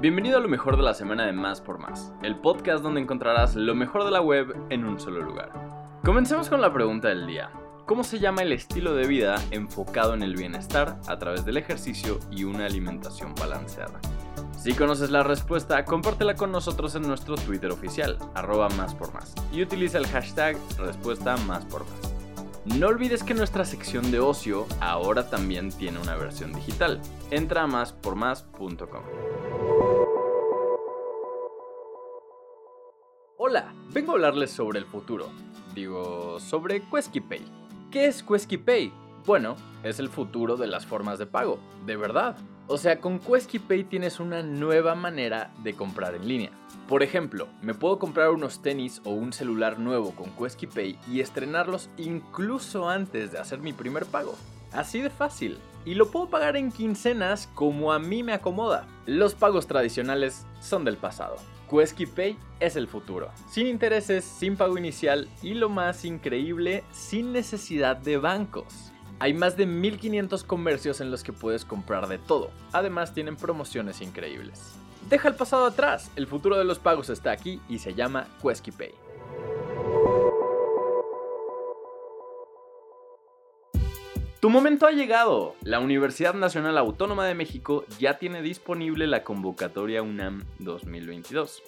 Bienvenido a lo mejor de la semana de Más por Más, el podcast donde encontrarás lo mejor de la web en un solo lugar. Comencemos con la pregunta del día. ¿Cómo se llama el estilo de vida enfocado en el bienestar a través del ejercicio y una alimentación balanceada? Si conoces la respuesta, compártela con nosotros en nuestro Twitter oficial, arroba más por más, y utiliza el hashtag respuesta más por más. No olvides que nuestra sección de ocio ahora también tiene una versión digital. Entra a máspormás.com. Hola, vengo a hablarles sobre el futuro. Digo, sobre QuesquiPay. ¿Qué es QuesquiPay? Bueno, es el futuro de las formas de pago, de verdad. O sea, con QuesquiPay tienes una nueva manera de comprar en línea. Por ejemplo, me puedo comprar unos tenis o un celular nuevo con QuesquiPay y estrenarlos incluso antes de hacer mi primer pago. Así de fácil. Y lo puedo pagar en quincenas como a mí me acomoda. Los pagos tradicionales son del pasado. QuesquiPay es el futuro. Sin intereses, sin pago inicial y lo más increíble, sin necesidad de bancos. Hay más de 1500 comercios en los que puedes comprar de todo. Además tienen promociones increíbles. Deja el pasado atrás, el futuro de los pagos está aquí y se llama QuesquiPay. Tu momento ha llegado. La Universidad Nacional Autónoma de México ya tiene disponible la convocatoria UNAM 2022.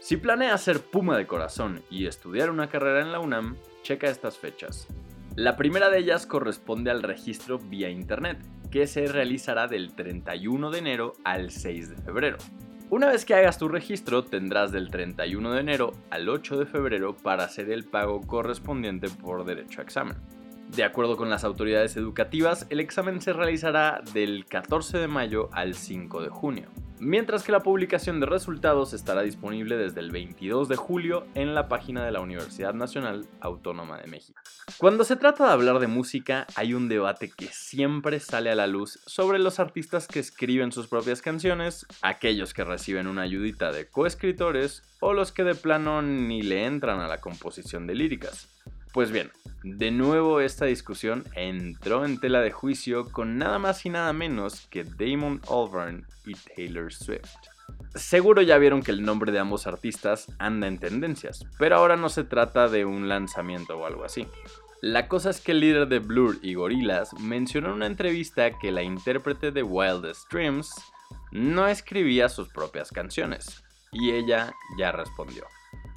Si planeas ser Puma de corazón y estudiar una carrera en la UNAM, checa estas fechas. La primera de ellas corresponde al registro vía Internet, que se realizará del 31 de enero al 6 de febrero. Una vez que hagas tu registro, tendrás del 31 de enero al 8 de febrero para hacer el pago correspondiente por derecho a examen. De acuerdo con las autoridades educativas, el examen se realizará del 14 de mayo al 5 de junio mientras que la publicación de resultados estará disponible desde el 22 de julio en la página de la Universidad Nacional Autónoma de México. Cuando se trata de hablar de música, hay un debate que siempre sale a la luz sobre los artistas que escriben sus propias canciones, aquellos que reciben una ayudita de coescritores o los que de plano ni le entran a la composición de líricas. Pues bien, de nuevo esta discusión entró en tela de juicio con nada más y nada menos que Damon Albarn y Taylor Swift. Seguro ya vieron que el nombre de ambos artistas anda en tendencias, pero ahora no se trata de un lanzamiento o algo así. La cosa es que el líder de Blur y Gorillaz mencionó en una entrevista que la intérprete de Wildest Dreams no escribía sus propias canciones, y ella ya respondió.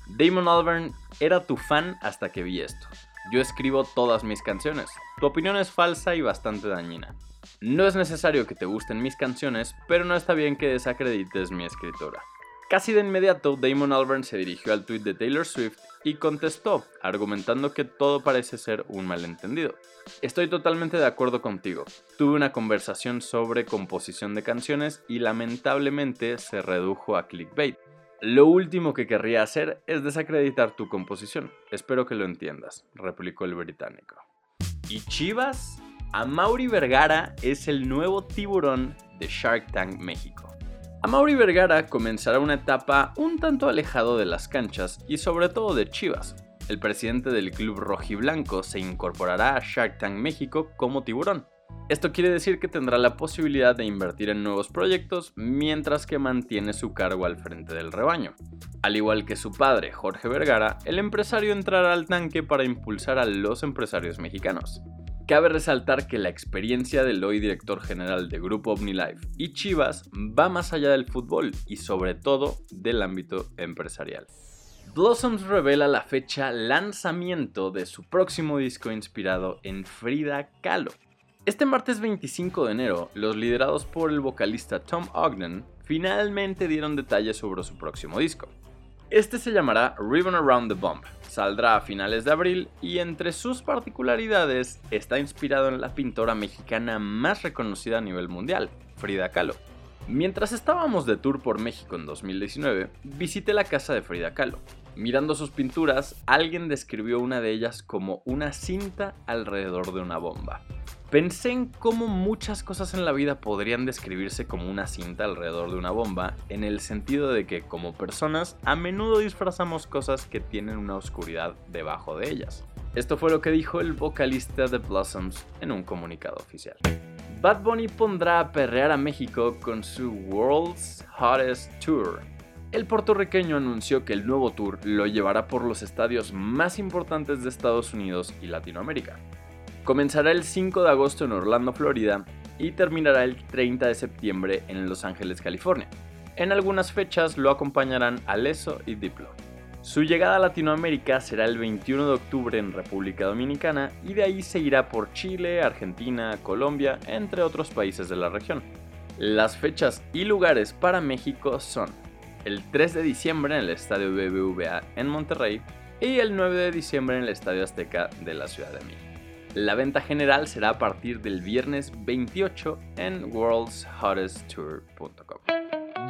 Damon Albarn era tu fan hasta que vi esto. Yo escribo todas mis canciones. Tu opinión es falsa y bastante dañina. No es necesario que te gusten mis canciones, pero no está bien que desacredites mi escritura. Casi de inmediato, Damon Albarn se dirigió al tweet de Taylor Swift y contestó, argumentando que todo parece ser un malentendido. Estoy totalmente de acuerdo contigo. Tuve una conversación sobre composición de canciones y lamentablemente se redujo a clickbait. Lo último que querría hacer es desacreditar tu composición. Espero que lo entiendas, replicó el británico. ¿Y Chivas? Amaury Vergara es el nuevo tiburón de Shark Tank México. Amaury Vergara comenzará una etapa un tanto alejado de las canchas y sobre todo de Chivas. El presidente del club rojiblanco se incorporará a Shark Tank México como tiburón. Esto quiere decir que tendrá la posibilidad de invertir en nuevos proyectos mientras que mantiene su cargo al frente del rebaño. Al igual que su padre, Jorge Vergara, el empresario entrará al tanque para impulsar a los empresarios mexicanos. Cabe resaltar que la experiencia del hoy director general de Grupo OmniLife y Chivas va más allá del fútbol y sobre todo del ámbito empresarial. Blossoms revela la fecha lanzamiento de su próximo disco inspirado en Frida Kahlo. Este martes 25 de enero, los liderados por el vocalista Tom Ogden finalmente dieron detalles sobre su próximo disco. Este se llamará Ribbon Around the Bomb, saldrá a finales de abril y entre sus particularidades está inspirado en la pintora mexicana más reconocida a nivel mundial, Frida Kahlo. Mientras estábamos de tour por México en 2019, visité la casa de Frida Kahlo. Mirando sus pinturas, alguien describió una de ellas como una cinta alrededor de una bomba. Pensé en cómo muchas cosas en la vida podrían describirse como una cinta alrededor de una bomba, en el sentido de que como personas a menudo disfrazamos cosas que tienen una oscuridad debajo de ellas. Esto fue lo que dijo el vocalista de Blossoms en un comunicado oficial. Bad Bunny pondrá a perrear a México con su World's Hottest Tour. El puertorriqueño anunció que el nuevo tour lo llevará por los estadios más importantes de Estados Unidos y Latinoamérica. Comenzará el 5 de agosto en Orlando, Florida, y terminará el 30 de septiembre en Los Ángeles, California. En algunas fechas lo acompañarán Aleso y Diplo. Su llegada a Latinoamérica será el 21 de octubre en República Dominicana y de ahí se irá por Chile, Argentina, Colombia, entre otros países de la región. Las fechas y lugares para México son el 3 de diciembre en el Estadio BBVA en Monterrey y el 9 de diciembre en el Estadio Azteca de la Ciudad de México. La venta general será a partir del viernes 28 en worldshottesttour.com.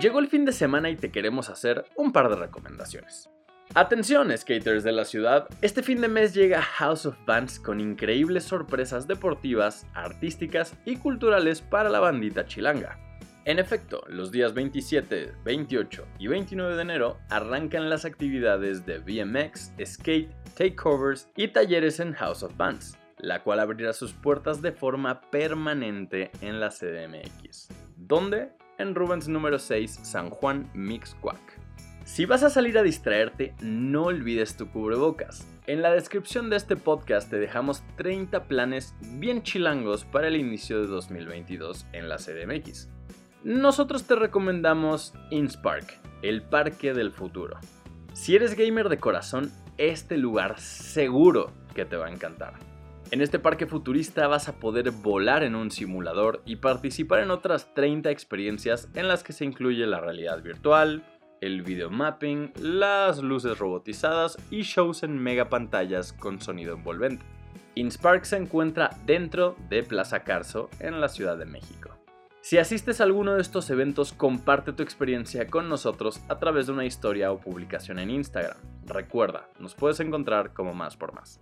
Llegó el fin de semana y te queremos hacer un par de recomendaciones. Atención, skaters de la ciudad, este fin de mes llega House of Bands con increíbles sorpresas deportivas, artísticas y culturales para la bandita chilanga. En efecto, los días 27, 28 y 29 de enero arrancan las actividades de BMX, skate, takeovers y talleres en House of Bands, la cual abrirá sus puertas de forma permanente en la CDMX. ¿Dónde? En Rubens número 6, San Juan Mixcuac. Si vas a salir a distraerte, no olvides tu cubrebocas. En la descripción de este podcast te dejamos 30 planes bien chilangos para el inicio de 2022 en la CDMX. Nosotros te recomendamos Inspark, el parque del futuro. Si eres gamer de corazón, este lugar seguro que te va a encantar. En este parque futurista vas a poder volar en un simulador y participar en otras 30 experiencias en las que se incluye la realidad virtual, el video mapping, las luces robotizadas y shows en mega pantallas con sonido envolvente. InSpark se encuentra dentro de Plaza Carso en la Ciudad de México. Si asistes a alguno de estos eventos, comparte tu experiencia con nosotros a través de una historia o publicación en Instagram. Recuerda, nos puedes encontrar como más por más.